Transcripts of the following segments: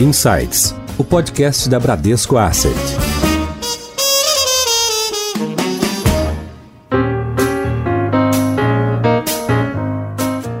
Insights, o podcast da Bradesco Asset.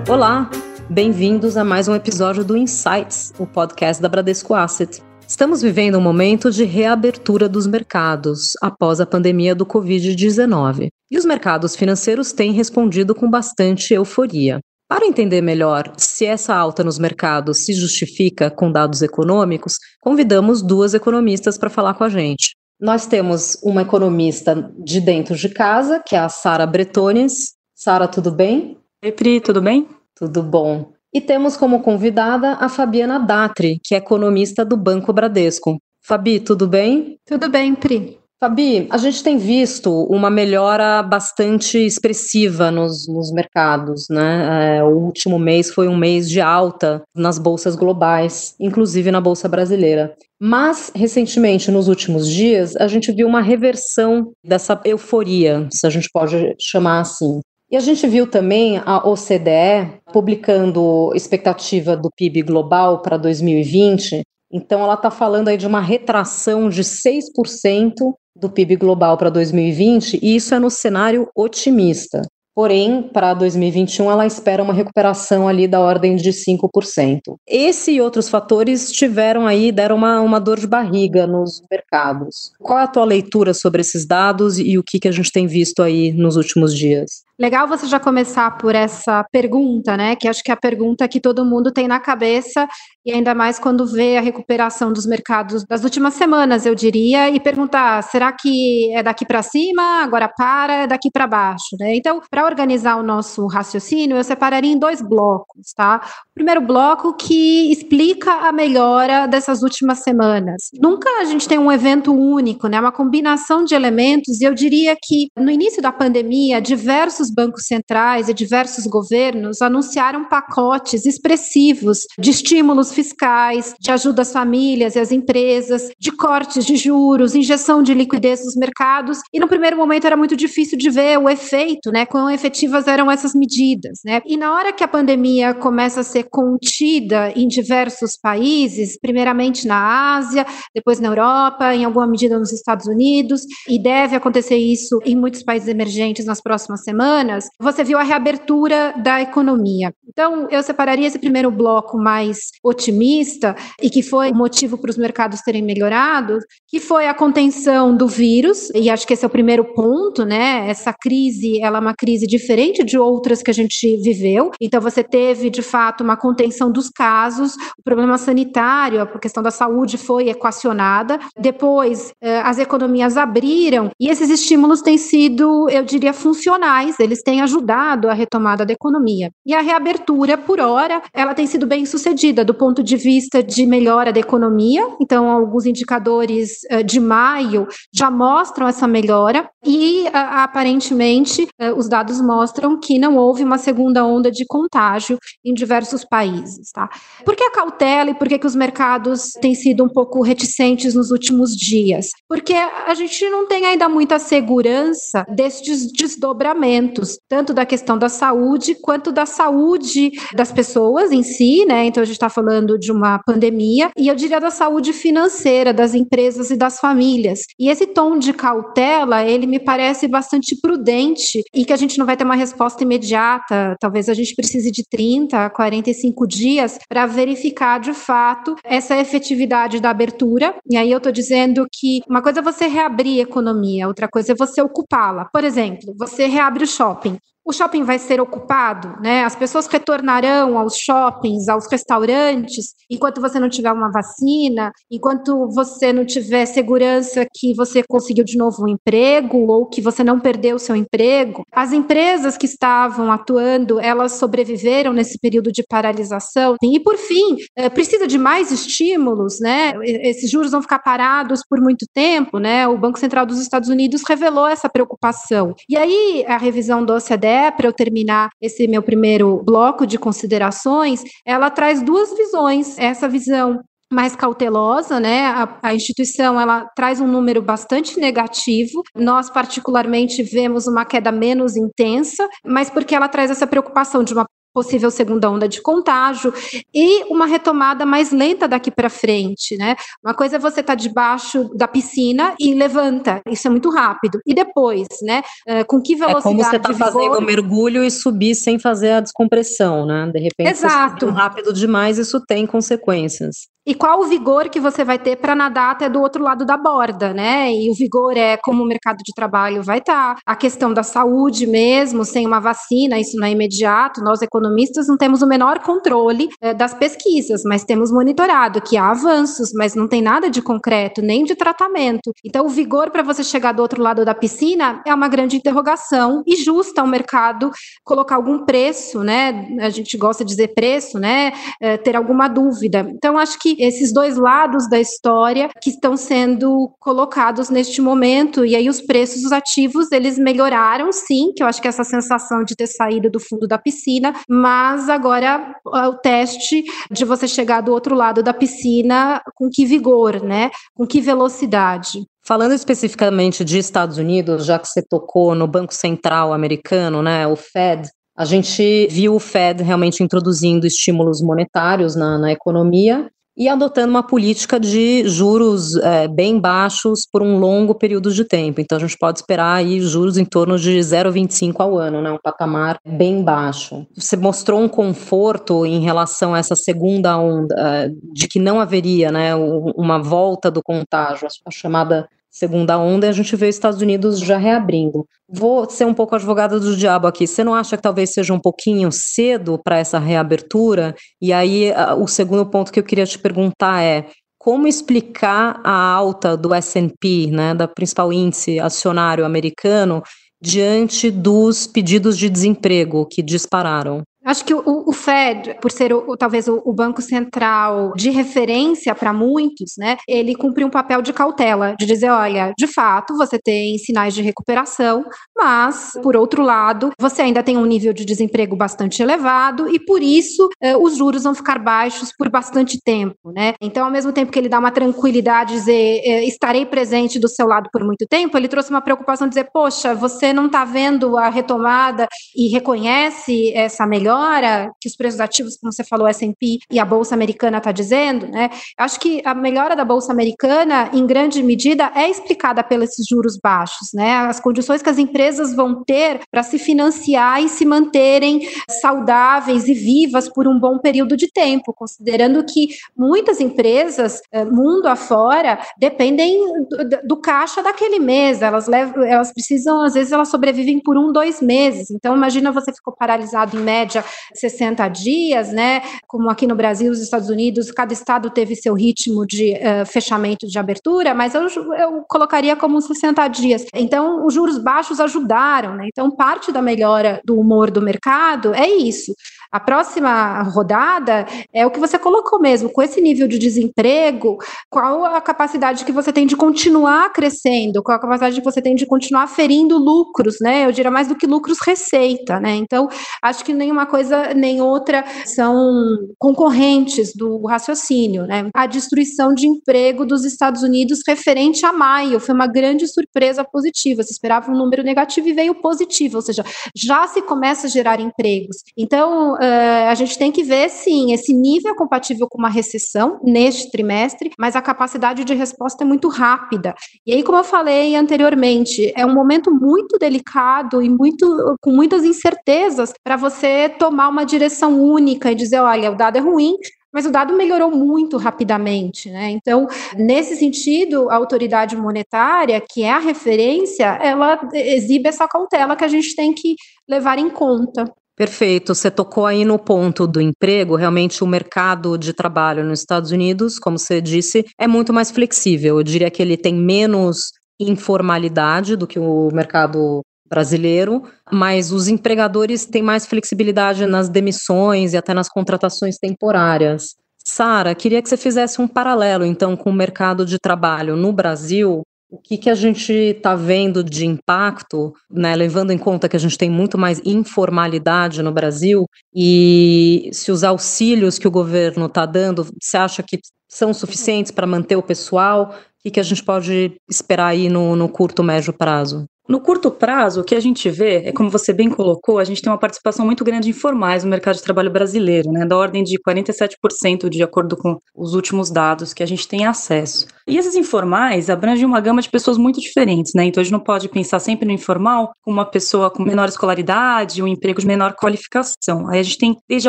Olá, bem-vindos a mais um episódio do Insights, o podcast da Bradesco Asset. Estamos vivendo um momento de reabertura dos mercados após a pandemia do Covid-19. E os mercados financeiros têm respondido com bastante euforia. Para entender melhor se essa alta nos mercados se justifica com dados econômicos, convidamos duas economistas para falar com a gente. Nós temos uma economista de dentro de casa, que é a Sara Bretones. Sara, tudo bem? Oi, Pri, tudo bem? Tudo bom. E temos como convidada a Fabiana Datri, que é economista do Banco Bradesco. Fabi, tudo bem? Tudo bem, Pri. Fabi, a gente tem visto uma melhora bastante expressiva nos, nos mercados, né? É, o último mês foi um mês de alta nas bolsas globais, inclusive na bolsa brasileira. Mas, recentemente, nos últimos dias, a gente viu uma reversão dessa euforia, se a gente pode chamar assim. E a gente viu também a OCDE publicando expectativa do PIB global para 2020. Então, ela está falando aí de uma retração de 6% do PIB global para 2020, e isso é no cenário otimista. Porém, para 2021, ela espera uma recuperação ali da ordem de 5%. Esse e outros fatores tiveram aí, deram uma, uma dor de barriga nos mercados. Qual é a tua leitura sobre esses dados e o que, que a gente tem visto aí nos últimos dias? Legal você já começar por essa pergunta, né? Que acho que é a pergunta que todo mundo tem na cabeça, e ainda mais quando vê a recuperação dos mercados das últimas semanas, eu diria, e perguntar: será que é daqui para cima, agora para, é daqui para baixo, né? Então, para organizar o nosso raciocínio, eu separaria em dois blocos, tá? O primeiro bloco que explica a melhora dessas últimas semanas. Nunca a gente tem um evento único, né? Uma combinação de elementos, e eu diria que no início da pandemia, diversos bancos centrais e diversos governos anunciaram pacotes expressivos de estímulos fiscais, de ajuda às famílias e às empresas, de cortes de juros, injeção de liquidez nos mercados, e no primeiro momento era muito difícil de ver o efeito, né, quão efetivas eram essas medidas, né? E na hora que a pandemia começa a ser contida em diversos países, primeiramente na Ásia, depois na Europa, em alguma medida nos Estados Unidos, e deve acontecer isso em muitos países emergentes nas próximas semanas, você viu a reabertura da economia. Então, eu separaria esse primeiro bloco mais otimista e que foi o motivo para os mercados terem melhorado, que foi a contenção do vírus, e acho que esse é o primeiro ponto, né? Essa crise, ela é uma crise diferente de outras que a gente viveu. Então, você teve, de fato, uma contenção dos casos, o problema sanitário, a questão da saúde foi equacionada. Depois, eh, as economias abriram e esses estímulos têm sido, eu diria, funcionais eles têm ajudado a retomada da economia. E a reabertura, por hora, ela tem sido bem sucedida do ponto de vista de melhora da economia. Então, alguns indicadores uh, de maio já mostram essa melhora e, uh, aparentemente, os dados mostram que não houve uma segunda onda de contágio em diversos países. Tá? Por que a cautela e por que, que os mercados têm sido um pouco reticentes nos últimos dias? Porque a gente não tem ainda muita segurança destes desdobramentos tanto da questão da saúde quanto da saúde das pessoas em si, né? Então a gente está falando de uma pandemia, e eu diria da saúde financeira das empresas e das famílias. E esse tom de cautela, ele me parece bastante prudente e que a gente não vai ter uma resposta imediata. Talvez a gente precise de 30, 45 dias para verificar de fato essa efetividade da abertura. E aí eu estou dizendo que uma coisa é você reabrir a economia, outra coisa é você ocupá-la. Por exemplo, você reabre o shopping o shopping vai ser ocupado, né? As pessoas retornarão aos shoppings, aos restaurantes, enquanto você não tiver uma vacina, enquanto você não tiver segurança que você conseguiu de novo um emprego ou que você não perdeu o seu emprego. As empresas que estavam atuando, elas sobreviveram nesse período de paralisação. E por fim, eh, precisa de mais estímulos, né? Esses juros vão ficar parados por muito tempo, né? O Banco Central dos Estados Unidos revelou essa preocupação. E aí a revisão do OCDE para eu terminar esse meu primeiro bloco de considerações, ela traz duas visões. Essa visão mais cautelosa, né? A, a, instituição ela traz um número bastante negativo. Nós particularmente vemos uma queda menos intensa, mas porque ela traz essa preocupação de uma possível segunda onda de contágio e uma retomada mais lenta daqui para frente, né? Uma coisa é você estar tá debaixo da piscina e levanta, isso é muito rápido. E depois, né? Eh, com que velocidade? É como você está fazendo o mergulho e subir sem fazer a descompressão, né? De repente, Exato. rápido demais, isso tem consequências. E qual o vigor que você vai ter para nadar até do outro lado da borda, né? E o vigor é como o mercado de trabalho vai estar, tá. a questão da saúde mesmo, sem uma vacina, isso não é imediato. Nós, economistas, não temos o menor controle é, das pesquisas, mas temos monitorado que há avanços, mas não tem nada de concreto, nem de tratamento. Então, o vigor para você chegar do outro lado da piscina é uma grande interrogação e justa o mercado colocar algum preço, né? A gente gosta de dizer preço, né? É, ter alguma dúvida. Então, acho que esses dois lados da história que estão sendo colocados neste momento. E aí os preços ativos, eles melhoraram, sim, que eu acho que é essa sensação de ter saído do fundo da piscina, mas agora o teste de você chegar do outro lado da piscina com que vigor, né? Com que velocidade. Falando especificamente de Estados Unidos, já que você tocou no Banco Central americano, né, o Fed, a gente viu o Fed realmente introduzindo estímulos monetários na, na economia e adotando uma política de juros é, bem baixos por um longo período de tempo. Então, a gente pode esperar aí juros em torno de 0,25 ao ano, né? um patamar bem baixo. Você mostrou um conforto em relação a essa segunda onda, é, de que não haveria né, uma volta do contágio, a chamada segunda onda, e a gente vê os Estados Unidos já reabrindo. Vou ser um pouco advogada do diabo aqui. Você não acha que talvez seja um pouquinho cedo para essa reabertura? E aí, o segundo ponto que eu queria te perguntar é: como explicar a alta do S&P, né, da principal índice acionário americano, diante dos pedidos de desemprego que dispararam? Acho que o, o Fed, por ser o, talvez o, o, banco central de referência para muitos, né, ele cumpriu um papel de cautela, de dizer, olha, de fato, você tem sinais de recuperação, mas, por outro lado, você ainda tem um nível de desemprego bastante elevado e, por isso, eh, os juros vão ficar baixos por bastante tempo, né? Então, ao mesmo tempo que ele dá uma tranquilidade, dizer, eh, estarei presente do seu lado por muito tempo, ele trouxe uma preocupação, dizer, poxa, você não está vendo a retomada e reconhece essa melhora melhora que os preços ativos, como você falou, S&P e a bolsa americana está dizendo, né? Acho que a melhora da bolsa americana, em grande medida, é explicada pelos juros baixos, né? As condições que as empresas vão ter para se financiar e se manterem saudáveis e vivas por um bom período de tempo, considerando que muitas empresas, eh, mundo afora, dependem do, do caixa daquele mês. Elas levam, elas precisam, às vezes, elas sobrevivem por um, dois meses. Então, imagina você ficou paralisado em média 60 dias, né? Como aqui no Brasil, os Estados Unidos, cada estado teve seu ritmo de uh, fechamento de abertura, mas eu, eu colocaria como 60 dias. Então, os juros baixos ajudaram, né? Então, parte da melhora do humor do mercado é isso. A próxima rodada é o que você colocou mesmo, com esse nível de desemprego, qual a capacidade que você tem de continuar crescendo, qual a capacidade que você tem de continuar ferindo lucros, né? Eu diria mais do que lucros receita, né? Então, acho que nenhuma coisa nem outra são concorrentes do raciocínio, né? A destruição de emprego dos Estados Unidos referente a maio foi uma grande surpresa positiva. Se esperava um número negativo e veio positivo, ou seja, já se começa a gerar empregos. Então, uh, a gente tem que ver, sim, esse nível é compatível com uma recessão neste trimestre, mas a capacidade de resposta é muito rápida. E aí, como eu falei anteriormente, é um momento muito delicado e muito com muitas incertezas para você tomar uma direção única e dizer, olha, o dado é ruim, mas o dado melhorou muito rapidamente, né? Então, nesse sentido, a autoridade monetária, que é a referência, ela exibe essa cautela que a gente tem que levar em conta. Perfeito. Você tocou aí no ponto do emprego. Realmente, o mercado de trabalho nos Estados Unidos, como você disse, é muito mais flexível. Eu diria que ele tem menos informalidade do que o mercado brasileiro, mas os empregadores têm mais flexibilidade nas demissões e até nas contratações temporárias. Sara, queria que você fizesse um paralelo, então, com o mercado de trabalho no Brasil o que, que a gente está vendo de impacto, né, levando em conta que a gente tem muito mais informalidade no Brasil, e se os auxílios que o governo está dando, você acha que são suficientes para manter o pessoal? O que, que a gente pode esperar aí no, no curto, médio prazo? No curto prazo, o que a gente vê é, como você bem colocou, a gente tem uma participação muito grande de informais no mercado de trabalho brasileiro, né, da ordem de 47%, de acordo com os últimos dados que a gente tem acesso. E esses informais abrangem uma gama de pessoas muito diferentes, né, então a gente não pode pensar sempre no informal como uma pessoa com menor escolaridade, um emprego de menor qualificação. Aí a gente tem desde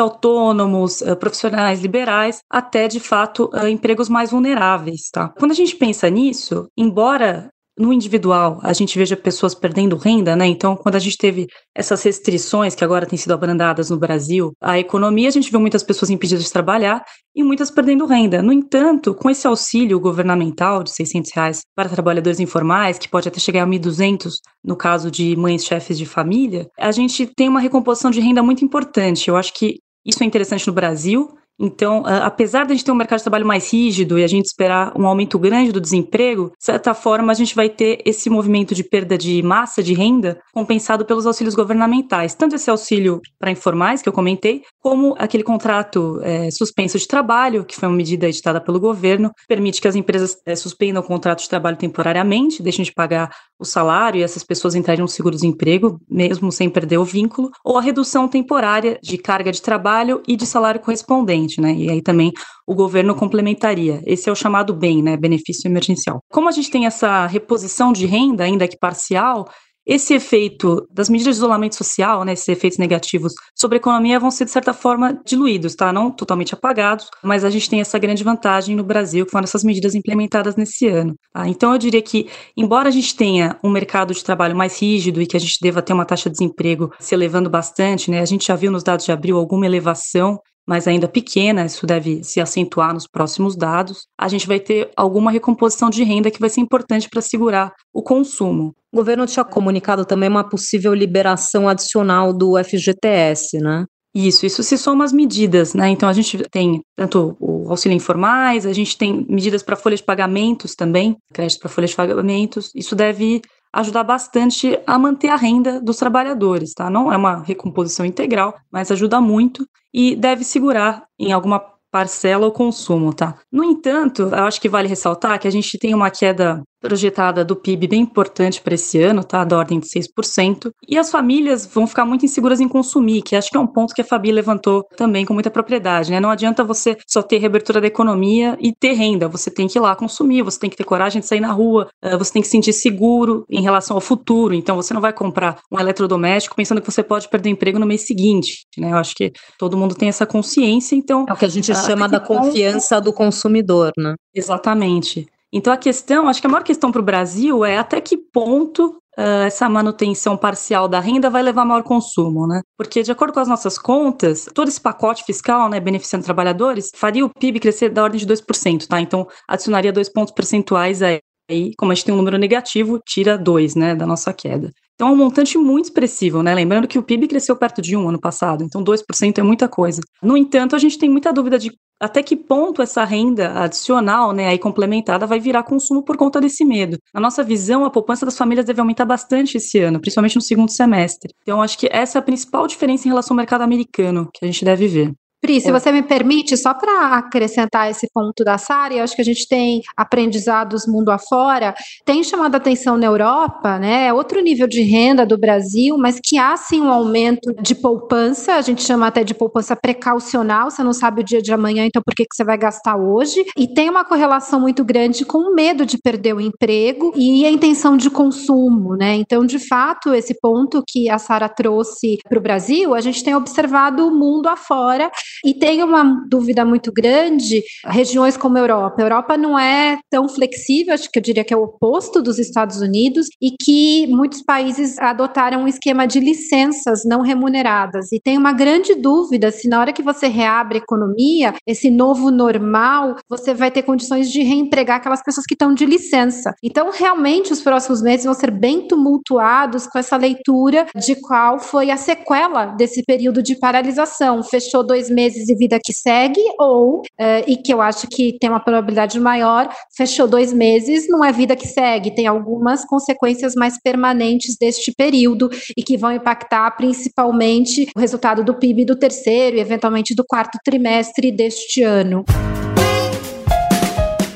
autônomos, eh, profissionais liberais, até, de fato, eh, empregos mais vulneráveis, tá? Quando a gente pensa nisso, embora no individual, a gente veja pessoas perdendo renda, né? Então, quando a gente teve essas restrições que agora têm sido abrandadas no Brasil, a economia, a gente viu muitas pessoas impedidas de trabalhar e muitas perdendo renda. No entanto, com esse auxílio governamental de 600 reais para trabalhadores informais, que pode até chegar a 1.200 no caso de mães chefes de família, a gente tem uma recomposição de renda muito importante. Eu acho que isso é interessante no Brasil, então, apesar de a gente ter um mercado de trabalho mais rígido e a gente esperar um aumento grande do desemprego, de certa forma a gente vai ter esse movimento de perda de massa de renda compensado pelos auxílios governamentais. Tanto esse auxílio para informais, que eu comentei, como aquele contrato é, suspenso de trabalho, que foi uma medida editada pelo governo, permite que as empresas é, suspendam o contrato de trabalho temporariamente, deixem de pagar o salário e essas pessoas entrarem no seguro-desemprego, mesmo sem perder o vínculo, ou a redução temporária de carga de trabalho e de salário correspondente né? E aí também o governo complementaria. Esse é o chamado bem, né? Benefício emergencial. Como a gente tem essa reposição de renda, ainda que parcial, esse efeito das medidas de isolamento social, né, esses efeitos negativos sobre a economia vão ser, de certa forma, diluídos, tá? Não totalmente apagados, mas a gente tem essa grande vantagem no Brasil, que foram essas medidas implementadas nesse ano. Tá? Então, eu diria que, embora a gente tenha um mercado de trabalho mais rígido e que a gente deva ter uma taxa de desemprego se elevando bastante, né, a gente já viu nos dados de abril alguma elevação mas ainda pequena, isso deve se acentuar nos próximos dados, a gente vai ter alguma recomposição de renda que vai ser importante para segurar o consumo. O governo tinha comunicado também uma possível liberação adicional do FGTS, né? Isso, isso se soma às medidas, né? Então a gente tem tanto o auxílio informais, a gente tem medidas para folha de pagamentos também, crédito para folha de pagamentos. Isso deve ajudar bastante a manter a renda dos trabalhadores, tá? Não é uma recomposição integral, mas ajuda muito e deve segurar em alguma parcela o consumo, tá? No entanto, eu acho que vale ressaltar que a gente tem uma queda projetada do PIB bem importante para esse ano, tá? Da ordem de 6%. E as famílias vão ficar muito inseguras em consumir, que acho que é um ponto que a Fabi levantou também com muita propriedade, né? Não adianta você só ter reabertura da economia e ter renda. Você tem que ir lá consumir, você tem que ter coragem de sair na rua, eh, você tem que se sentir seguro em relação ao futuro. Então, você não vai comprar um eletrodoméstico pensando que você pode perder emprego no mês seguinte, né? Eu acho que todo mundo tem essa consciência, então... É o que a gente ah, chama da confiança do consumidor, né? Exatamente. Então, a questão, acho que a maior questão para o Brasil é até que ponto uh, essa manutenção parcial da renda vai levar a maior consumo, né? Porque, de acordo com as nossas contas, todo esse pacote fiscal, né, beneficiando trabalhadores, faria o PIB crescer da ordem de 2%, tá? Então, adicionaria dois pontos percentuais aí. Aí, como a gente tem um número negativo, tira dois, né, da nossa queda. Então, é um montante muito expressivo, né? Lembrando que o PIB cresceu perto de um ano passado, então 2% é muita coisa. No entanto, a gente tem muita dúvida de até que ponto essa renda adicional, né, aí complementada, vai virar consumo por conta desse medo. Na nossa visão, a poupança das famílias deve aumentar bastante esse ano, principalmente no segundo semestre. Então, acho que essa é a principal diferença em relação ao mercado americano que a gente deve ver. Pri, se você me permite, só para acrescentar esse ponto da Sara, eu acho que a gente tem aprendizados mundo afora, tem chamado a atenção na Europa, né? É outro nível de renda do Brasil, mas que há sim um aumento de poupança, a gente chama até de poupança precaucional, você não sabe o dia de amanhã, então por que, que você vai gastar hoje? E tem uma correlação muito grande com o medo de perder o emprego e a intenção de consumo, né? Então, de fato, esse ponto que a Sara trouxe para o Brasil, a gente tem observado o mundo afora e tem uma dúvida muito grande, regiões como a Europa. A Europa não é tão flexível, acho que eu diria que é o oposto dos Estados Unidos, e que muitos países adotaram um esquema de licenças não remuneradas. E tem uma grande dúvida se na hora que você reabre a economia, esse novo normal, você vai ter condições de reempregar aquelas pessoas que estão de licença. Então, realmente, os próximos meses vão ser bem tumultuados com essa leitura de qual foi a sequela desse período de paralisação. Fechou dois meses e vida que segue, ou, uh, e que eu acho que tem uma probabilidade maior, fechou dois meses, não é vida que segue, tem algumas consequências mais permanentes deste período e que vão impactar principalmente o resultado do PIB do terceiro e eventualmente do quarto trimestre deste ano.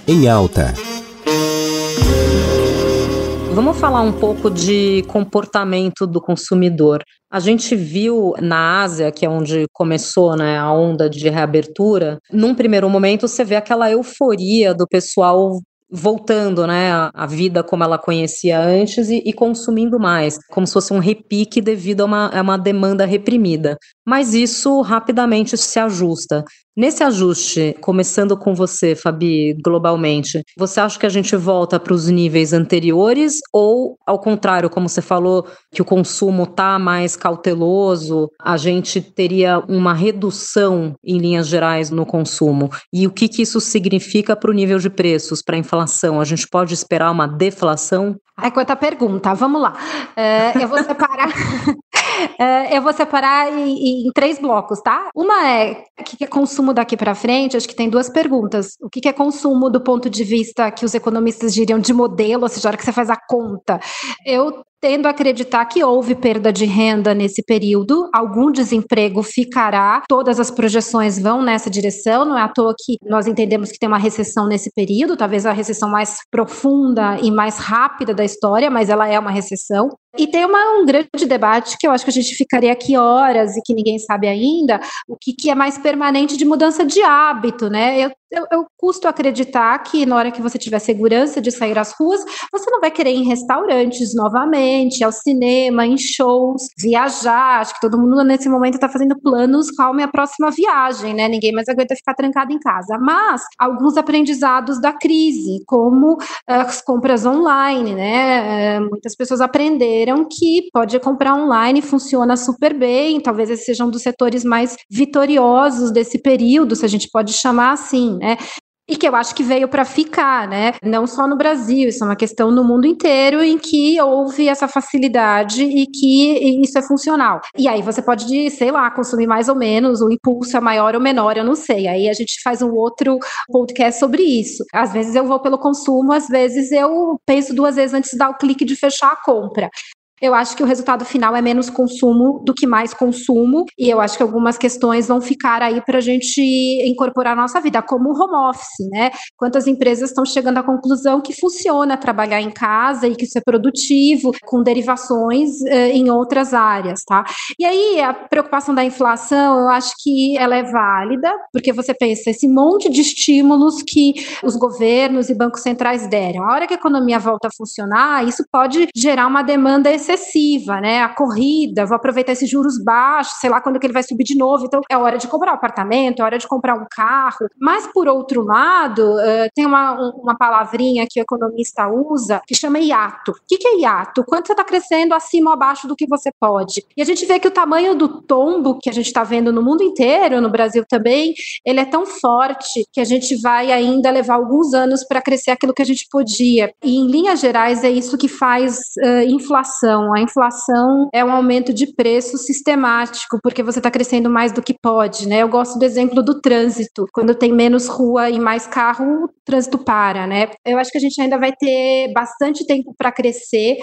Em alta. Vamos falar um pouco de comportamento do consumidor. A gente viu na Ásia, que é onde começou né, a onda de reabertura, num primeiro momento você vê aquela euforia do pessoal voltando né, a, vida como ela conhecia antes e, e, consumindo mais, como se fosse um repique devido a uma, a uma demanda reprimida. Mas isso rapidamente se ajusta. Nesse ajuste, começando com você, Fabi, globalmente, você acha que a gente volta para os níveis anteriores ou, ao contrário, como você falou, que o consumo está mais cauteloso, a gente teria uma redução em linhas gerais no consumo? E o que, que isso significa para o nível de preços, para a inflação? A gente pode esperar uma deflação? Ai, quanta pergunta. Vamos lá. É, eu vou separar. É, eu vou separar em, em, três blocos, tá? Uma é o que é consumo daqui para frente. Acho que tem duas perguntas. O que é consumo do ponto de vista que os economistas diriam de modelo, ou seja, a hora que você faz a conta. Eu tendo a acreditar que houve perda de renda nesse período, algum desemprego ficará, todas as projeções vão nessa direção, não é à toa que nós entendemos que tem uma recessão nesse período, talvez a recessão mais profunda e mais rápida da história, mas ela é uma recessão. E tem uma, um grande debate que eu acho que a gente ficaria aqui horas e que ninguém sabe ainda, o que, que é mais permanente de mudança de hábito, né? Eu, eu, eu, custo acreditar que na hora que você tiver segurança de sair às ruas, você não vai querer ir em restaurantes novamente, ao cinema, em shows, viajar. Acho que todo mundo nesse momento está fazendo planos qual é a próxima viagem, né? Ninguém mais aguenta ficar trancado em casa. Mas alguns aprendizados da crise, como eh, as compras online, né? Eh, muitas pessoas aprenderam que pode comprar online, funciona super bem, talvez esse seja um dos setores mais vitoriosos desse período, se a gente pode chamar assim, né? e que eu acho que veio para ficar, né? Não só no Brasil, isso é uma questão no mundo inteiro em que houve essa facilidade e que isso é funcional. E aí você pode, sei lá, consumir mais ou menos, o impulso é maior ou menor, eu não sei. Aí a gente faz um outro podcast sobre isso. Às vezes eu vou pelo consumo, às vezes eu penso duas vezes antes de dar o clique de fechar a compra eu acho que o resultado final é menos consumo do que mais consumo, e eu acho que algumas questões vão ficar aí para a gente incorporar na nossa vida, como o home office, né? Quantas empresas estão chegando à conclusão que funciona trabalhar em casa e que isso é produtivo, com derivações eh, em outras áreas, tá? E aí, a preocupação da inflação, eu acho que ela é válida, porque você pensa, esse monte de estímulos que os governos e bancos centrais deram, a hora que a economia volta a funcionar, isso pode gerar uma demanda excessiva excessiva, né? A corrida, vou aproveitar esses juros baixos, sei lá quando que ele vai subir de novo. Então, é hora de comprar um apartamento, é hora de comprar um carro. Mas, por outro lado, uh, tem uma, uma palavrinha que o economista usa que chama hiato. O que, que é hiato? Quanto você está crescendo acima ou abaixo do que você pode? E a gente vê que o tamanho do tombo que a gente está vendo no mundo inteiro, no Brasil também, ele é tão forte que a gente vai ainda levar alguns anos para crescer aquilo que a gente podia. E, em linhas gerais, é isso que faz uh, inflação inflação. A inflação é um aumento de preço sistemático, porque você está crescendo mais do que pode, né? Eu gosto do exemplo do trânsito. Quando tem menos rua e mais carro, o trânsito para, né? Eu acho que a gente ainda vai ter bastante tempo para crescer.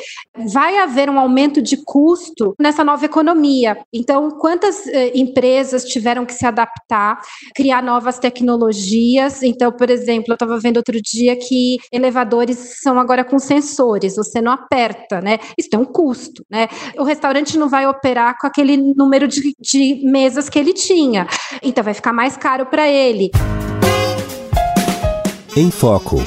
Vai haver um aumento de custo nessa nova economia. Então, quantas eh, empresas tiveram que se adaptar, criar novas tecnologias? Então, por exemplo, eu estava vendo outro dia que elevadores são agora com sensores, você não aperta, né? Isso tem um custo, né? O restaurante não vai operar com aquele número de, de mesas que ele tinha, então vai ficar mais caro para ele. Em Foco.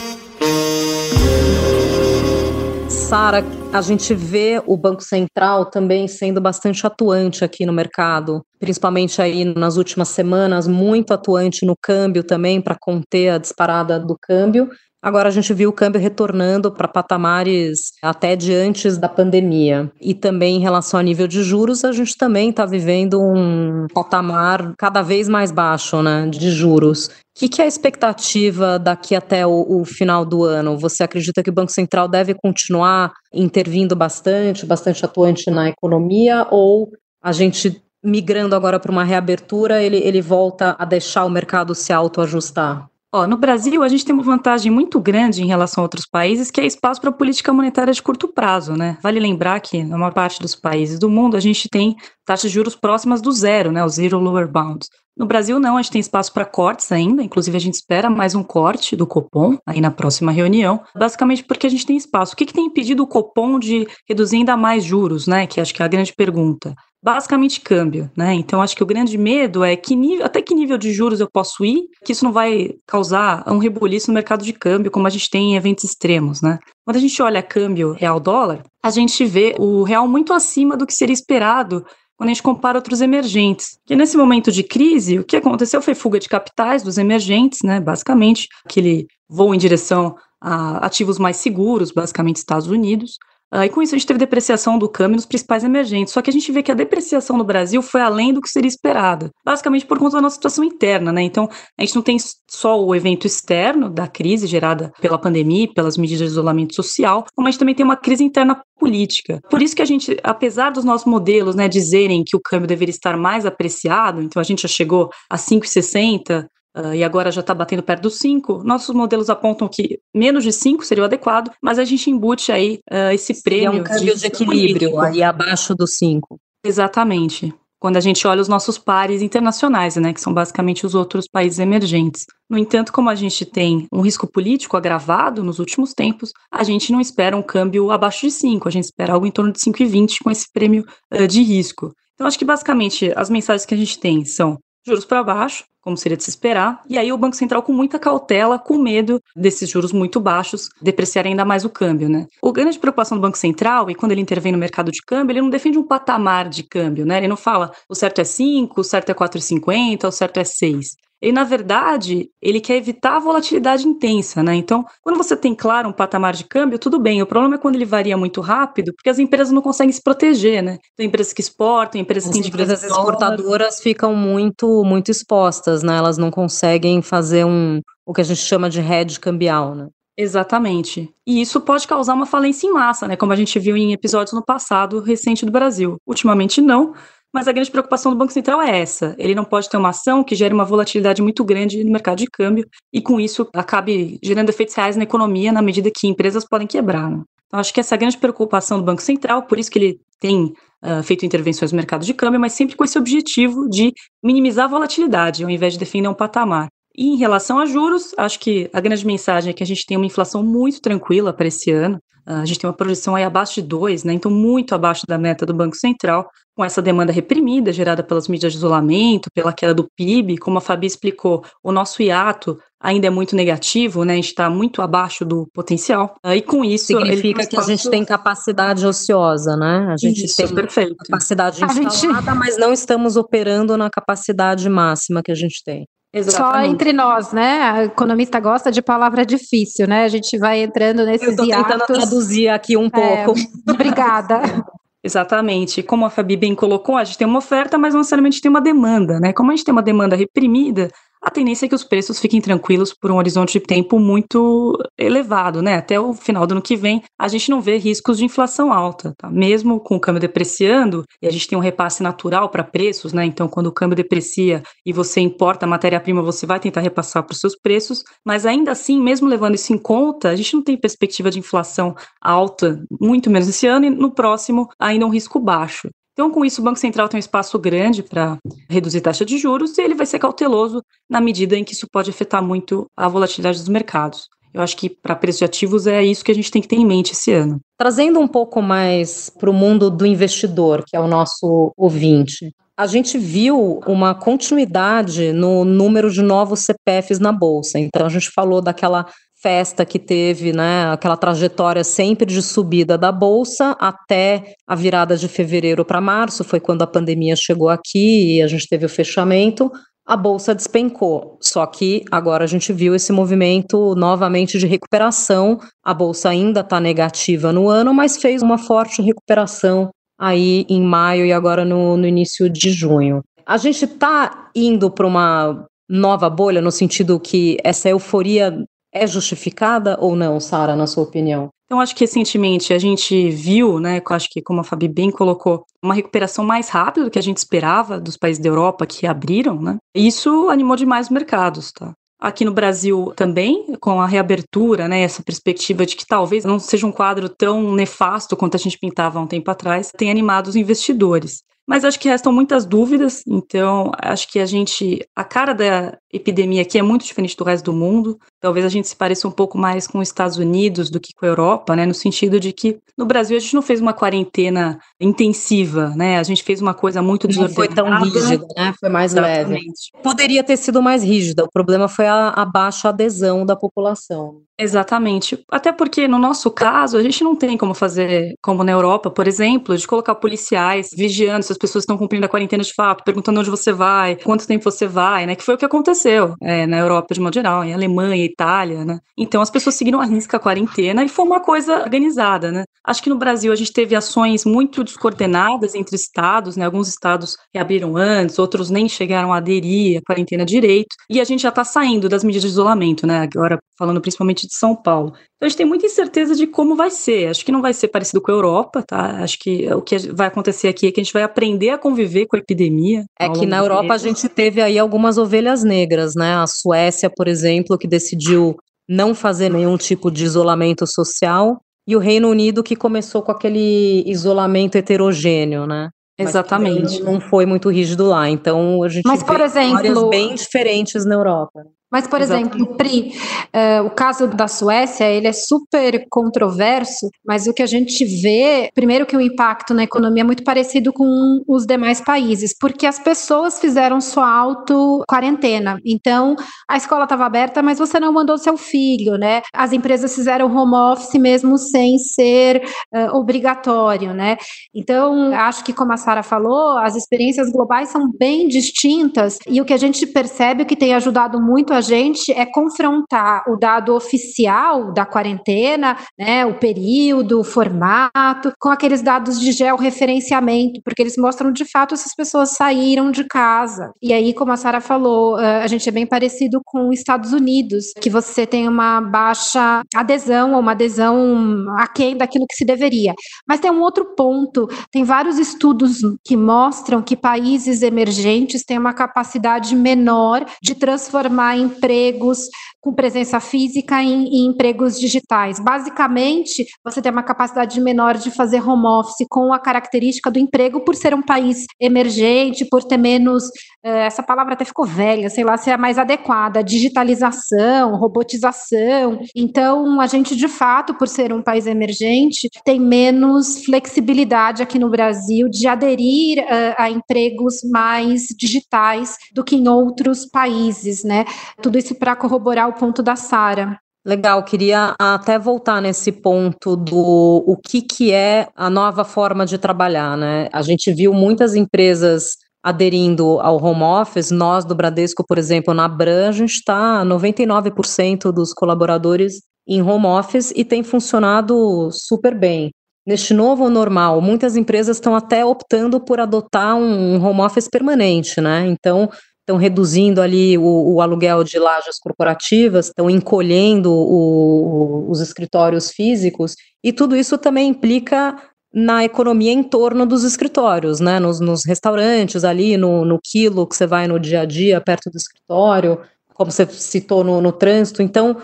Sara, a gente vê o Banco Central também sendo bastante atuante aqui no mercado, principalmente aí nas últimas semanas, muito atuante no câmbio também para conter a disparada do câmbio. Agora a gente viu o câmbio retornando para patamares até de antes da pandemia. E também em relação ao nível de juros, a gente também está vivendo um patamar cada vez mais baixo né, de juros. O que, que, é a expectativa daqui até o, o, final do ano? Você acredita que o Banco Central deve continuar intervindo bastante, bastante atuante na economia, ou a gente migrando agora para uma reabertura, ele, ele volta a deixar o mercado se autoajustar? Ó, no Brasil, a gente tem uma vantagem muito grande em relação a outros países, que é espaço para política monetária de curto prazo, né? Vale lembrar que, na maior parte dos países do mundo, a gente tem taxas de juros próximas do zero, né? O zero lower bounds. No Brasil, não, a gente tem espaço para cortes ainda, inclusive a gente espera mais um corte do Copom aí na próxima reunião, basicamente porque a gente tem espaço. O que, que tem impedido o Copom de reduzir ainda mais juros, né? Que acho que é a grande pergunta basicamente câmbio, né? Então acho que o grande medo é que nível, até que nível de juros eu posso ir, que isso não vai causar um rebuliço no mercado de câmbio, como a gente tem em eventos extremos, né? Quando a gente olha câmbio real dólar, a gente vê o real muito acima do que seria esperado quando a gente compara outros emergentes. Que nesse momento de crise, o que aconteceu foi fuga de capitais dos emergentes, né? Basicamente, aquele voo em direção a ativos mais seguros, basicamente Estados Unidos. Uh, e com isso a gente teve depreciação do câmbio nos principais emergentes. Só que a gente vê que a depreciação no Brasil foi além do que seria esperado, basicamente por conta da nossa situação interna, né? Então a gente não tem só o evento externo da crise gerada pela pandemia, pelas medidas de isolamento social, como a gente também tem uma crise interna política. Por isso que a gente, apesar dos nossos modelos, né, dizerem que o câmbio deveria estar mais apreciado, então a gente já chegou a 5,60 Uh, e agora já está batendo perto dos 5, nossos modelos apontam que menos de 5 seria o adequado, mas a gente embute aí uh, esse prêmio. é um câmbio de, de equilíbrio, aí abaixo dos 5. Exatamente. Quando a gente olha os nossos pares internacionais, né, que são basicamente os outros países emergentes. No entanto, como a gente tem um risco político agravado nos últimos tempos, a gente não espera um câmbio abaixo de 5, a gente espera algo em torno de 5,20 com esse prêmio uh, de risco. Então, acho que basicamente as mensagens que a gente tem são juros para baixo, como seria de se esperar. E aí o Banco Central com muita cautela, com medo desses juros muito baixos depreciar ainda mais o câmbio, né? O grande preocupação do Banco Central, e quando ele intervém no mercado de câmbio, ele não defende um patamar de câmbio, né? Ele não fala o certo é 5, o certo é 4,50, o certo é 6. E, na verdade, ele quer evitar a volatilidade intensa, né? Então, quando você tem, claro, um patamar de câmbio, tudo bem. O problema é quando ele varia muito rápido, porque as empresas não conseguem se proteger, né? Tem empresas que exportam, empresas as que... As empresas exportadoras ficam muito, muito expostas, né? Elas não conseguem fazer um, o que a gente chama de hedge cambial, né? Exatamente. E isso pode causar uma falência em massa, né? Como a gente viu em episódios no passado recente do Brasil. Ultimamente não, mas a grande preocupação do Banco Central é essa: ele não pode ter uma ação que gere uma volatilidade muito grande no mercado de câmbio e, com isso, acabe gerando efeitos reais na economia na medida que empresas podem quebrar. Né? Então, acho que essa é a grande preocupação do Banco Central, por isso que ele tem uh, feito intervenções no mercado de câmbio, mas sempre com esse objetivo de minimizar a volatilidade, ao invés de defender um patamar. E em relação a juros, acho que a grande mensagem é que a gente tem uma inflação muito tranquila para esse ano. A gente tem uma projeção aí abaixo de 2, né? Então, muito abaixo da meta do Banco Central, com essa demanda reprimida gerada pelas mídias de isolamento, pela queda do PIB. Como a Fabi explicou, o nosso hiato ainda é muito negativo, né? A gente está muito abaixo do potencial. E com isso. Significa que a gente tem capacidade ociosa, né? A gente isso, tem perfeito. capacidade instalada, gente... mas não estamos operando na capacidade máxima que a gente tem. Exatamente. Só entre nós, né? A economista gosta de palavra difícil, né? A gente vai entrando nesses Eu tô tentando traduzir aqui um pouco. É, obrigada. Exatamente. Como a Fabi bem colocou, a gente tem uma oferta, mas não necessariamente tem uma demanda, né? Como a gente tem uma demanda reprimida, a tendência é que os preços fiquem tranquilos por um horizonte de tempo muito elevado, né? Até o final do ano que vem, a gente não vê riscos de inflação alta, tá? Mesmo com o câmbio depreciando, e a gente tem um repasse natural para preços, né? Então, quando o câmbio deprecia e você importa matéria-prima, você vai tentar repassar para os seus preços, mas ainda assim, mesmo levando isso em conta, a gente não tem perspectiva de inflação alta, muito menos esse ano, e no próximo ainda um risco baixo. Então, com isso, o Banco Central tem um espaço grande para reduzir taxa de juros e ele vai ser cauteloso na medida em que isso pode afetar muito a volatilidade dos mercados. Eu acho que para preços de ativos é isso que a gente tem que ter em mente esse ano. Trazendo um pouco mais para o mundo do investidor, que é o nosso ouvinte, a gente viu uma continuidade no número de novos CPFs na Bolsa. Então, a gente falou daquela festa que teve, né, aquela trajetória sempre de subida da bolsa até a virada de fevereiro para março, foi quando a pandemia chegou aqui e a gente teve o fechamento, a bolsa despencou. Só que agora a gente viu esse movimento novamente de recuperação. A bolsa ainda está negativa no ano, mas fez uma forte recuperação aí em maio e agora no, no início de junho. A gente está indo para uma nova bolha, no sentido que essa euforia é justificada ou não, Sara, na sua opinião? Então, acho que recentemente a gente viu, né, acho que como a Fabi bem colocou, uma recuperação mais rápida do que a gente esperava dos países da Europa que abriram, né? Isso animou demais os mercados, tá? aqui no Brasil também, com a reabertura, né, essa perspectiva de que talvez não seja um quadro tão nefasto quanto a gente pintava há um tempo atrás, tem animado os investidores. Mas acho que restam muitas dúvidas, então acho que a gente, a cara da epidemia aqui é muito diferente do resto do mundo. Talvez a gente se pareça um pouco mais com os Estados Unidos do que com a Europa, né? No sentido de que no Brasil a gente não fez uma quarentena intensiva, né? A gente fez uma coisa muito desordenada. Não foi tão rígida, né? Foi mais Exatamente. leve. Poderia ter sido mais rígida. O problema foi a, a baixa adesão da população. Exatamente. Até porque, no nosso caso, a gente não tem como fazer, como na Europa, por exemplo, de colocar policiais vigiando se as pessoas estão cumprindo a quarentena de fato, perguntando onde você vai, quanto tempo você vai, né? Que foi o que aconteceu é, na Europa, de modo geral, em Alemanha, Itália, né? Então, as pessoas seguiram a risca a quarentena e foi uma coisa organizada, né? Acho que no Brasil a gente teve ações muito descoordenadas entre estados, né? Alguns estados reabriram antes, outros nem chegaram a aderir à quarentena direito, e a gente já está saindo das medidas de isolamento, né? Agora, falando principalmente de São Paulo. Então a gente tem muita incerteza de como vai ser. Acho que não vai ser parecido com a Europa, tá? Acho que o que vai acontecer aqui é que a gente vai a conviver com a epidemia. É que na Europa a gente teve aí algumas ovelhas negras, né? A Suécia, por exemplo, que decidiu não fazer nenhum tipo de isolamento social, e o Reino Unido que começou com aquele isolamento heterogêneo, né? Exatamente. Não foi muito rígido lá. Então a gente Mas, por exemplo, bem diferentes na Europa. Mas, por Exatamente. exemplo, Pri, uh, o caso da Suécia, ele é super controverso, mas o que a gente vê, primeiro que o impacto na economia é muito parecido com os demais países, porque as pessoas fizeram sua auto-quarentena. Então, a escola estava aberta, mas você não mandou seu filho, né? As empresas fizeram home office mesmo sem ser uh, obrigatório, né? Então, acho que como a Sara falou, as experiências globais são bem distintas e o que a gente percebe que tem ajudado muito a a gente é confrontar o dado oficial da quarentena, né, o período, o formato, com aqueles dados de georreferenciamento, porque eles mostram de fato se as pessoas saíram de casa. E aí, como a Sara falou, a gente é bem parecido com os Estados Unidos, que você tem uma baixa adesão ou uma adesão aquém daquilo que se deveria. Mas tem um outro ponto, tem vários estudos que mostram que países emergentes têm uma capacidade menor de transformar em empregos com presença física e, empregos digitais. Basicamente, você tem uma capacidade menor de fazer home office com a característica do emprego por ser um país emergente, por ter menos, essa palavra até ficou velha, sei lá se é mais adequada, digitalização, robotização. Então, a gente de fato, por ser um país emergente, tem menos flexibilidade aqui no Brasil de aderir uh, a empregos mais digitais do que em outros países, né? Tudo isso para corroborar o ponto da Sara. Legal, queria até voltar nesse ponto do o que, que é a nova forma de trabalhar, né? A gente viu muitas empresas aderindo ao home office, nós do Bradesco, por exemplo, na Bran, a gente está 99% dos colaboradores em home office e tem funcionado super bem. Neste novo normal, muitas empresas estão até optando por adotar um home office permanente, né? Então, estão reduzindo ali o, o, aluguel de lajes corporativas, estão encolhendo o, os escritórios físicos, e tudo isso também implica na economia em torno dos escritórios, né? Nos, nos restaurantes ali, no, no, quilo que você vai no dia a dia, perto do escritório, como você citou no, no trânsito. Então,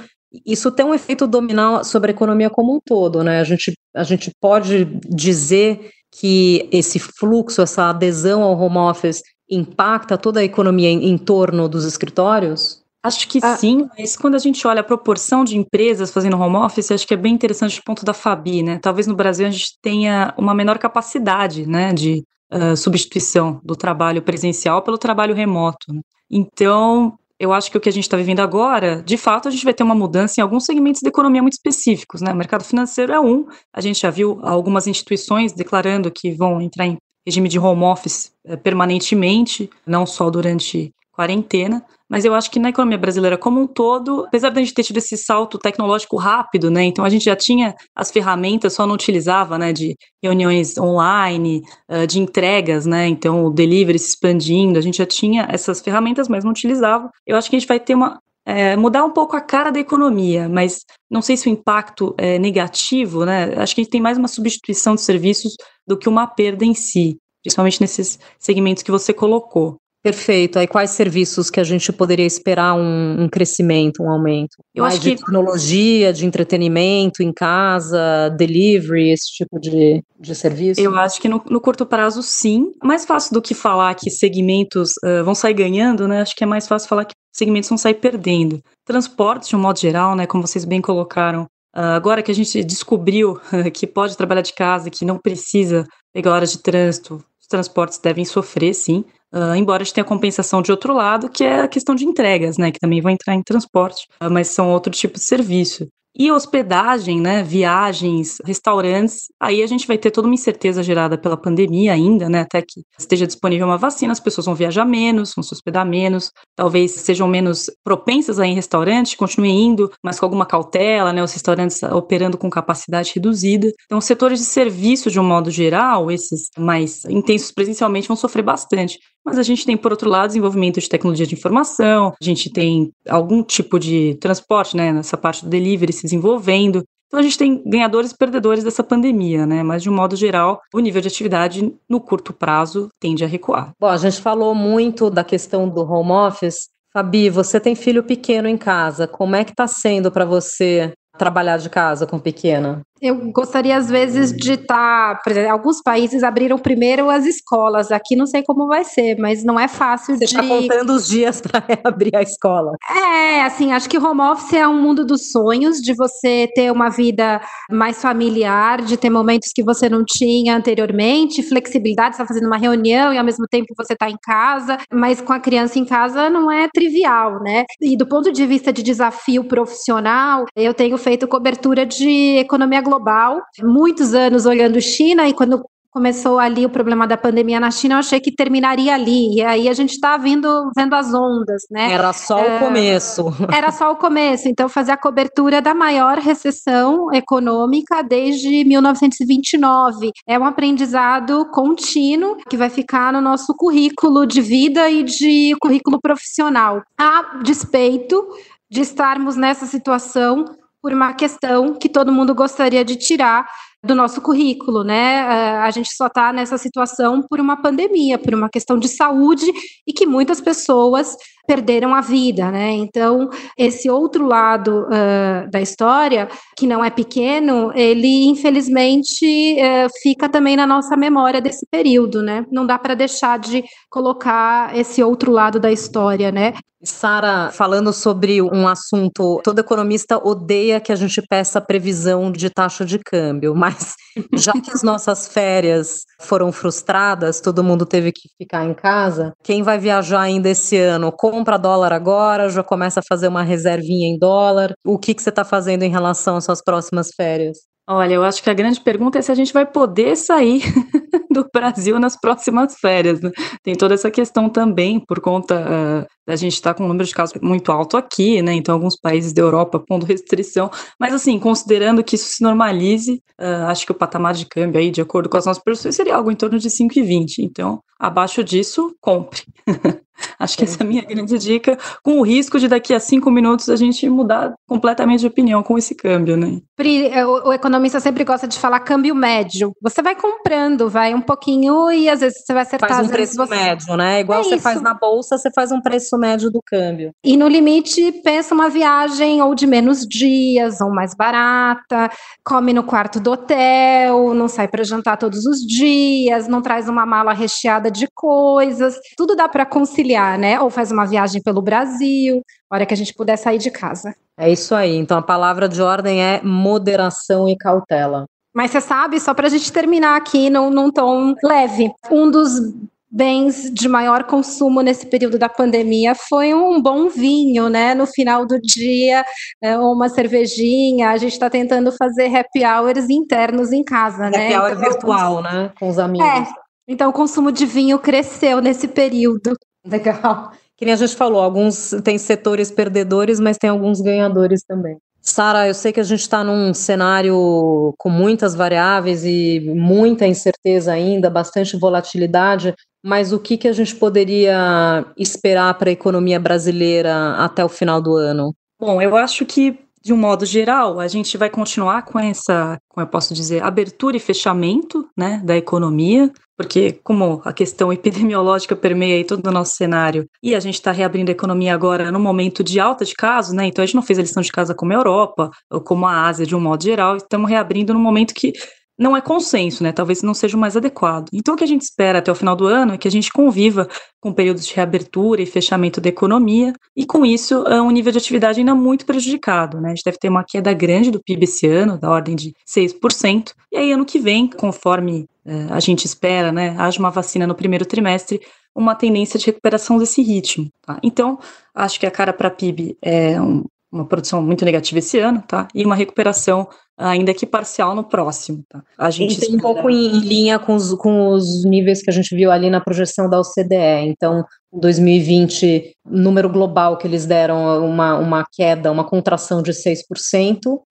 isso tem um efeito dominal sobre a economia como um todo, né? A gente, a gente pode dizer que esse fluxo, essa adesão ao home office impacta toda a economia em, em torno dos escritórios? Acho que ah. sim, mas quando a gente olha a proporção de empresas fazendo home office, acho que é bem interessante o ponto da Fabi, né? Talvez no Brasil a gente tenha uma menor capacidade, né, de uh, substituição do trabalho presencial pelo trabalho remoto. Né? Então, eu acho que o que a gente está vivendo agora, de fato, a gente vai ter uma mudança em alguns segmentos da economia muito específicos, né? O mercado financeiro é um, a gente já viu algumas instituições declarando que vão entrar em regime de home office eh, permanentemente, não só durante quarentena, mas eu acho que na economia brasileira como um todo, apesar de a gente ter tido esse salto tecnológico rápido, né, então a gente já tinha as ferramentas, só não utilizava, né, de reuniões online, uh, de entregas, né, então o delivery se expandindo, a gente já tinha essas ferramentas, mas não utilizava. Eu acho que a gente vai ter uma é, mudar um pouco a cara da economia, mas não sei se o impacto é negativo, né? Acho que a gente tem mais uma substituição de serviços do que uma perda em si, principalmente nesses segmentos que você colocou. Perfeito. Aí quais serviços que a gente poderia esperar um, um crescimento, um aumento? Eu Mais acho de que tecnologia, de entretenimento em casa, delivery, esse tipo de, de serviço? Eu acho que no, no curto prazo, sim. Mais fácil do que falar que segmentos uh, vão sair ganhando, né? Acho que é mais fácil falar que segmentos vão sair perdendo. Transportes, de um modo geral, né? Como vocês bem colocaram, uh, agora que a gente descobriu que pode trabalhar de casa, que não precisa pegar horas de trânsito, os transportes devem sofrer, sim. Uh, embora a gente tenha compensação de outro lado, que é a questão de entregas, né? Que também vão entrar em transporte, uh, mas são outro tipo de serviço. E hospedagem, né, viagens, restaurantes, aí a gente vai ter toda uma incerteza gerada pela pandemia ainda, né, até que esteja disponível uma vacina, as pessoas vão viajar menos, vão se hospedar menos, talvez sejam menos propensas a ir em restaurante, continuem indo, mas com alguma cautela, né, os restaurantes operando com capacidade reduzida. Então, setores de serviço, de um modo geral, esses mais intensos presencialmente, vão sofrer bastante. Mas a gente tem, por outro lado, desenvolvimento de tecnologia de informação, a gente tem algum tipo de transporte, né, nessa parte do delivery se desenvolvendo. Então a gente tem ganhadores e perdedores dessa pandemia, né? Mas de um modo geral, o nível de atividade no curto prazo tende a recuar. Bom, a gente falou muito da questão do home office. Fabi, você tem filho pequeno em casa. Como é que está sendo para você trabalhar de casa com pequena? Eu gostaria, às vezes, de estar. Por exemplo, alguns países abriram primeiro as escolas. Aqui não sei como vai ser, mas não é fácil Você de. Você está contando os dias para reabrir a escola. É, assim, acho que home office é um mundo dos sonhos, de você ter uma vida mais familiar, de ter momentos que você não tinha anteriormente, flexibilidade, você está fazendo uma reunião e ao mesmo tempo você está em casa, mas com a criança em casa não é trivial, né? E do ponto de vista de desafio profissional, eu tenho feito cobertura de economia global, muitos anos olhando China, e quando começou ali o problema da pandemia na China, eu achei que terminaria ali. E aí a gente está vendo, vendo as ondas, né? Era só é, o começo. Era só o começo. Então, fazer a cobertura da maior recessão econômica desde 1929. É um aprendizado contínuo que vai ficar no nosso currículo de vida e de currículo profissional. A despeito de estarmos nessa situação por uma questão que todo mundo gostaria de tirar do nosso currículo, né? É, a gente só está nessa situação por uma pandemia, por uma questão de saúde e que muitas pessoas perderam a vida, né? Então, esse outro lado uh, da história, que não é pequeno, ele infelizmente uh, fica também na nossa memória desse período, né? Não dá para deixar de colocar esse outro lado da história, né? Sara, falando sobre um assunto, todo economista odeia que a gente peça previsão de taxa de câmbio, mas já que as nossas férias foram frustradas, todo mundo teve que ficar em casa, quem vai viajar ainda esse ano, compra dólar agora, já começa a fazer uma reservinha em dólar. O que, que você está fazendo em relação às suas próximas férias? Olha, eu acho que a grande pergunta é se a gente vai poder sair do Brasil nas próximas férias. Né? Tem toda essa questão também, por conta uh, da gente estar tá com um número de casos muito alto aqui, né? Então, alguns países da Europa pondo restrição. Mas, assim, considerando que isso se normalize, uh, acho que o patamar de câmbio aí, de acordo com as nossas previsões, seria algo em torno de 5,20. Então, abaixo disso, compre. Acho que essa é a minha grande dica, com o risco de daqui a cinco minutos a gente mudar completamente de opinião com esse câmbio, né? Pri, é, o, o, economista sempre gosta de falar câmbio médio. Você vai comprando, vai um pouquinho e às vezes você vai acertar. Faz um preço você... médio, né? Igual é você isso. faz na bolsa, você faz um preço médio do câmbio. E no limite, pensa uma viagem ou de menos dias, ou mais barata, come no quarto do hotel, não sai para jantar todos os dias, não traz uma mala recheada de coisas. Tudo dá para conciliar, né? Ou faz uma viagem pelo Brasil, hora que a gente puder sair de casa. É isso aí. Então a palavra de ordem é moderação e cautela. Mas você sabe, só para a gente terminar aqui num, num tom leve, um dos bens de maior consumo nesse período da pandemia foi um bom vinho, né? No final do dia, é, uma cervejinha. A gente está tentando fazer happy hours internos em casa, happy né? Happy hour então, virtual, né? Com os amigos. É, então o consumo de vinho cresceu nesse período. Legal. Que nem a gente falou, alguns tem setores perdedores, mas tem alguns ganhadores também. Sara, eu sei que a gente está num cenário com muitas variáveis e muita incerteza ainda, bastante volatilidade, mas o que, que a gente poderia esperar para a economia brasileira até o final do ano? Bom, eu acho que de um modo geral, a gente vai continuar com essa, como eu posso dizer, abertura e fechamento né, da economia, porque como a questão epidemiológica permeia todo o nosso cenário, e a gente está reabrindo a economia agora no momento de alta de casos, né? Então a gente não fez a lição de casa como a Europa, ou como a Ásia de um modo geral, estamos reabrindo no momento que não é consenso, né? Talvez não seja o mais adequado. Então, o que a gente espera até o final do ano é que a gente conviva com períodos de reabertura e fechamento da economia, e com isso, é um nível de atividade ainda muito prejudicado, né? A gente deve ter uma queda grande do PIB esse ano, da ordem de 6%, e aí, ano que vem, conforme é, a gente espera, né, haja uma vacina no primeiro trimestre, uma tendência de recuperação desse ritmo. Tá? Então, acho que a cara para PIB é um, uma produção muito negativa esse ano, tá? E uma recuperação ainda que parcial no próximo, tá? A gente tem um pouco em, linha com os, com os níveis que a gente viu ali na projeção da OCDE. Então, 2020, número global que eles deram uma, uma queda, uma contração de 6%,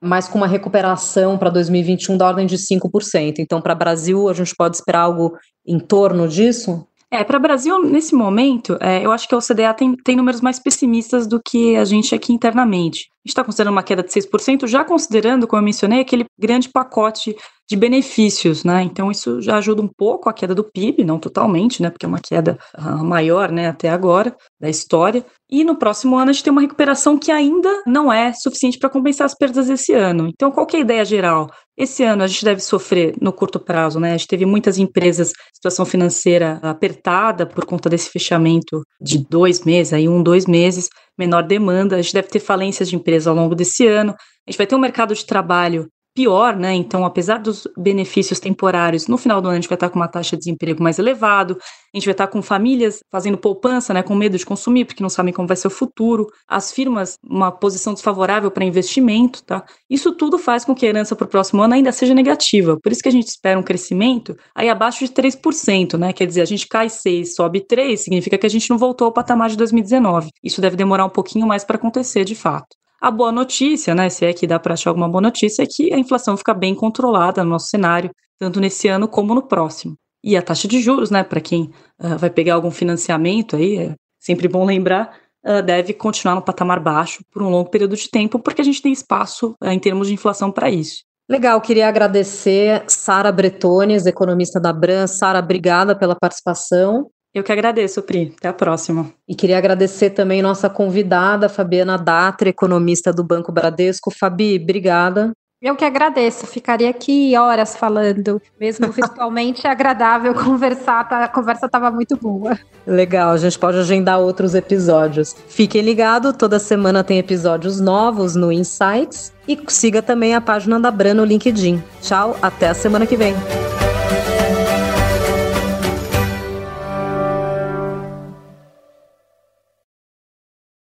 mas com uma recuperação para 2021 da ordem de 5%. Então, para o Brasil, a gente pode esperar algo em torno disso? É, para o Brasil, nesse momento, é, eu acho que a OCDE tem, tem números mais pessimistas do que a gente aqui internamente. Está considerando uma queda de 6%, já considerando, como eu mencionei, aquele grande pacote de benefícios, né? Então isso já ajuda um pouco a queda do PIB, não totalmente, né? Porque é uma queda uh, maior, né? Até agora da história. E no próximo ano a gente tem uma recuperação que ainda não é suficiente para compensar as perdas desse ano. Então qual é a ideia geral? Esse ano a gente deve sofrer no curto prazo, né? A gente teve muitas empresas situação financeira apertada por conta desse fechamento de dois meses, aí um, dois meses, menor demanda. A gente deve ter falências de empresas ao longo desse ano. A gente vai ter um mercado de trabalho pior, né? Então, apesar dos benefícios temporários, no final do ano a gente vai estar com uma taxa de desemprego mais elevado, a gente vai estar com famílias fazendo poupança, né, com medo de consumir, porque não sabem como vai ser o futuro, as firmas, uma posição desfavorável para investimento, tá? Isso tudo faz com que a herança para o próximo ano ainda seja negativa. Por isso que a gente espera um crescimento aí abaixo de 3%, né? Quer dizer, a gente cai 6, sobe 3, significa que a gente não voltou ao patamar de 2019. Isso deve demorar um pouquinho mais para acontecer de fato. A boa notícia, né, se é que dá para achar alguma boa notícia, é que a inflação fica bem controlada no nosso cenário, tanto nesse ano como no próximo. E a taxa de juros, né, para quem uh, vai pegar algum financiamento aí, é sempre bom lembrar, uh, deve continuar no patamar baixo por um longo período de tempo, porque a gente tem espaço uh, em termos de inflação para isso. Legal, queria agradecer Sara Bretones, economista da Bran. Sara, obrigada pela participação. Eu que agradeço, Pri. Até a próxima. E queria agradecer também nossa convidada, Fabiana Datra, economista do Banco Bradesco. Fabi, obrigada. Eu que agradeço, ficaria aqui horas falando, mesmo virtualmente é agradável conversar, tá, a conversa estava muito boa. Legal, a gente pode agendar outros episódios. Fiquem ligados, toda semana tem episódios novos no Insights e siga também a página da Bran no LinkedIn. Tchau, até a semana que vem.